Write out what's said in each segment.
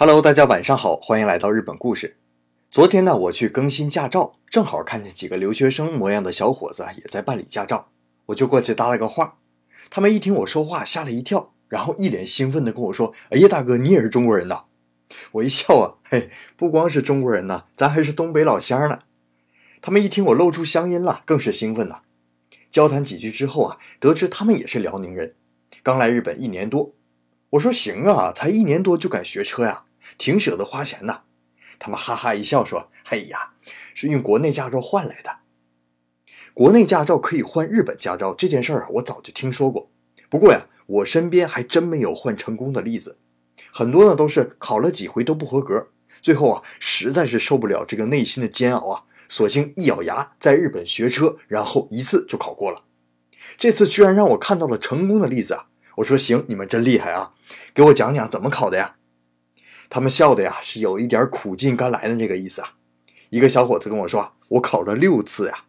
Hello，大家晚上好，欢迎来到日本故事。昨天呢，我去更新驾照，正好看见几个留学生模样的小伙子也在办理驾照，我就过去搭了个话。他们一听我说话，吓了一跳，然后一脸兴奋地跟我说：“哎呀，大哥，你也是中国人呐！”我一笑啊，嘿，不光是中国人呐，咱还是东北老乡呢。他们一听我露出乡音了，更是兴奋呐。交谈几句之后啊，得知他们也是辽宁人，刚来日本一年多。我说：“行啊，才一年多就敢学车呀？”挺舍得花钱的，他们哈哈一笑说：“哎呀，是用国内驾照换来的。国内驾照可以换日本驾照这件事儿啊，我早就听说过。不过呀，我身边还真没有换成功的例子，很多呢都是考了几回都不合格，最后啊实在是受不了这个内心的煎熬啊，索性一咬牙在日本学车，然后一次就考过了。这次居然让我看到了成功的例子啊！我说行，你们真厉害啊，给我讲讲怎么考的呀？”他们笑的呀，是有一点苦尽甘来的这个意思啊。一个小伙子跟我说：“我考了六次呀。”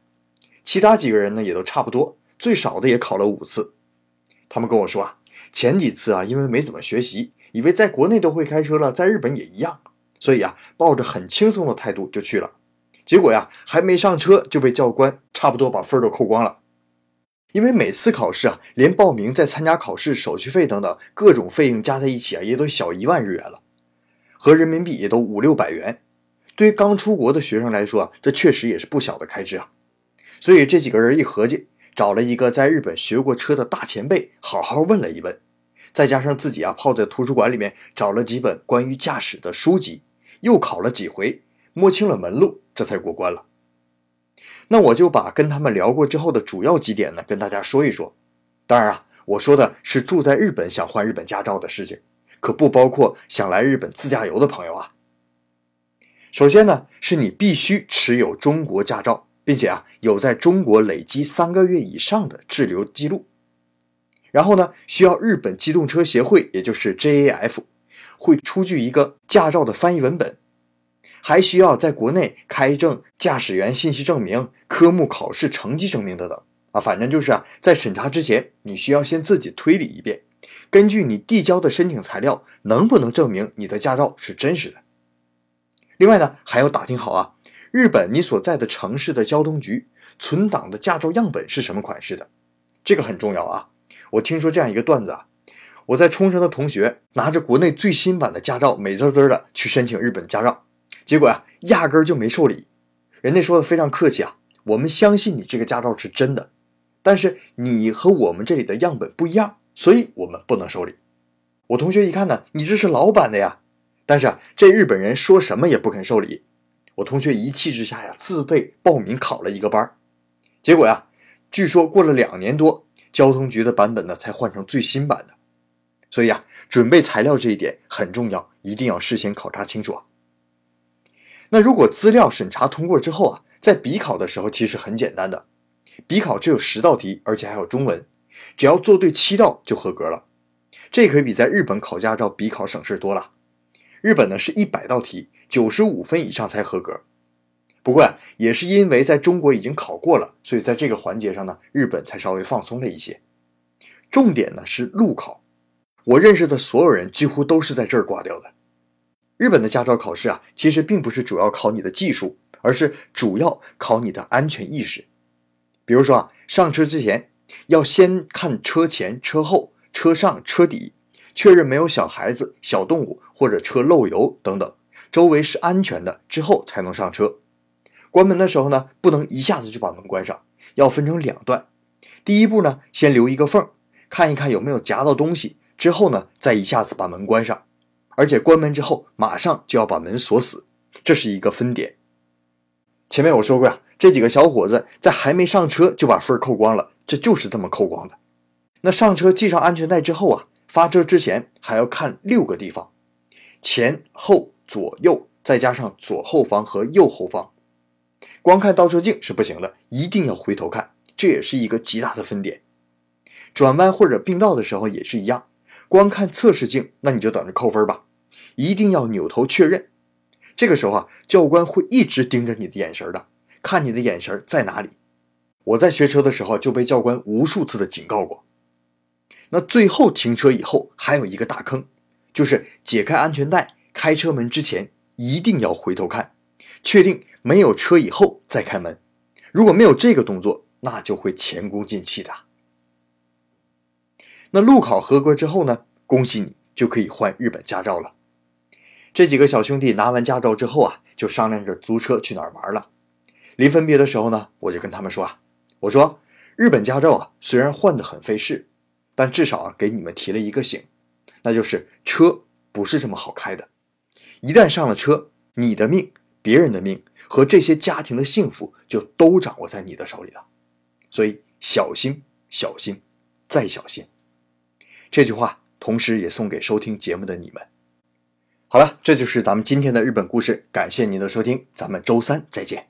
其他几个人呢，也都差不多，最少的也考了五次。他们跟我说啊，前几次啊，因为没怎么学习，以为在国内都会开车了，在日本也一样，所以啊，抱着很轻松的态度就去了。结果呀，还没上车就被教官差不多把分都扣光了。因为每次考试啊，连报名、再参加考试、手续费等等各种费用加在一起啊，也都小一万日元了。合人民币也都五六百元，对于刚出国的学生来说啊，这确实也是不小的开支啊。所以这几个人一合计，找了一个在日本学过车的大前辈，好好问了一问，再加上自己啊泡在图书馆里面找了几本关于驾驶的书籍，又考了几回，摸清了门路，这才过关了。那我就把跟他们聊过之后的主要几点呢，跟大家说一说。当然啊，我说的是住在日本想换日本驾照的事情。可不包括想来日本自驾游的朋友啊。首先呢，是你必须持有中国驾照，并且啊有在中国累积三个月以上的滞留记录。然后呢，需要日本机动车协会，也就是 JAF，会出具一个驾照的翻译文本。还需要在国内开证驾驶员信息证明、科目考试成绩证明等等啊，反正就是啊，在审查之前，你需要先自己推理一遍。根据你递交的申请材料，能不能证明你的驾照是真实的？另外呢，还要打听好啊，日本你所在的城市的交通局存档的驾照样本是什么款式的？这个很重要啊！我听说这样一个段子啊，我在冲绳的同学拿着国内最新版的驾照，美滋滋的去申请日本驾照，结果呀，压根就没受理。人家说的非常客气啊，我们相信你这个驾照是真的，但是你和我们这里的样本不一样。所以我们不能受理。我同学一看呢，你这是老板的呀，但是啊，这日本人说什么也不肯受理。我同学一气之下呀，自费报名考了一个班结果呀，据说过了两年多，交通局的版本呢才换成最新版的。所以啊，准备材料这一点很重要，一定要事先考察清楚啊。那如果资料审查通过之后啊，在笔考的时候其实很简单的，笔考只有十道题，而且还有中文。只要做对七道就合格了，这可比在日本考驾照比考省事多了。日本呢是一百道题，九十五分以上才合格。不过呀，也是因为在中国已经考过了，所以在这个环节上呢，日本才稍微放松了一些。重点呢是路考，我认识的所有人几乎都是在这儿挂掉的。日本的驾照考试啊，其实并不是主要考你的技术，而是主要考你的安全意识。比如说啊，上车之前。要先看车前、车后、车上、车底，确认没有小孩子、小动物或者车漏油等等，周围是安全的之后才能上车。关门的时候呢，不能一下子就把门关上，要分成两段。第一步呢，先留一个缝，看一看有没有夹到东西，之后呢，再一下子把门关上。而且关门之后，马上就要把门锁死，这是一个分点。前面我说过呀，这几个小伙子在还没上车就把分扣光了。这就是这么扣光的。那上车系上安全带之后啊，发车之前还要看六个地方：前后左右，再加上左后方和右后方。光看倒车镜是不行的，一定要回头看，这也是一个极大的分点。转弯或者并道的时候也是一样，光看侧视镜，那你就等着扣分吧。一定要扭头确认。这个时候啊，教官会一直盯着你的眼神的，看你的眼神在哪里。我在学车的时候就被教官无数次的警告过。那最后停车以后还有一个大坑，就是解开安全带，开车门之前一定要回头看，确定没有车以后再开门。如果没有这个动作，那就会前功尽弃的。那路考合格之后呢？恭喜你，就可以换日本驾照了。这几个小兄弟拿完驾照之后啊，就商量着租车去哪儿玩了。临分别的时候呢，我就跟他们说啊，我说日本驾照啊，虽然换的很费事，但至少啊给你们提了一个醒，那就是车不是这么好开的。一旦上了车，你的命、别人的命和这些家庭的幸福就都掌握在你的手里了。所以小心，小心，再小心。这句话同时也送给收听节目的你们。好了，这就是咱们今天的日本故事，感谢您的收听，咱们周三再见。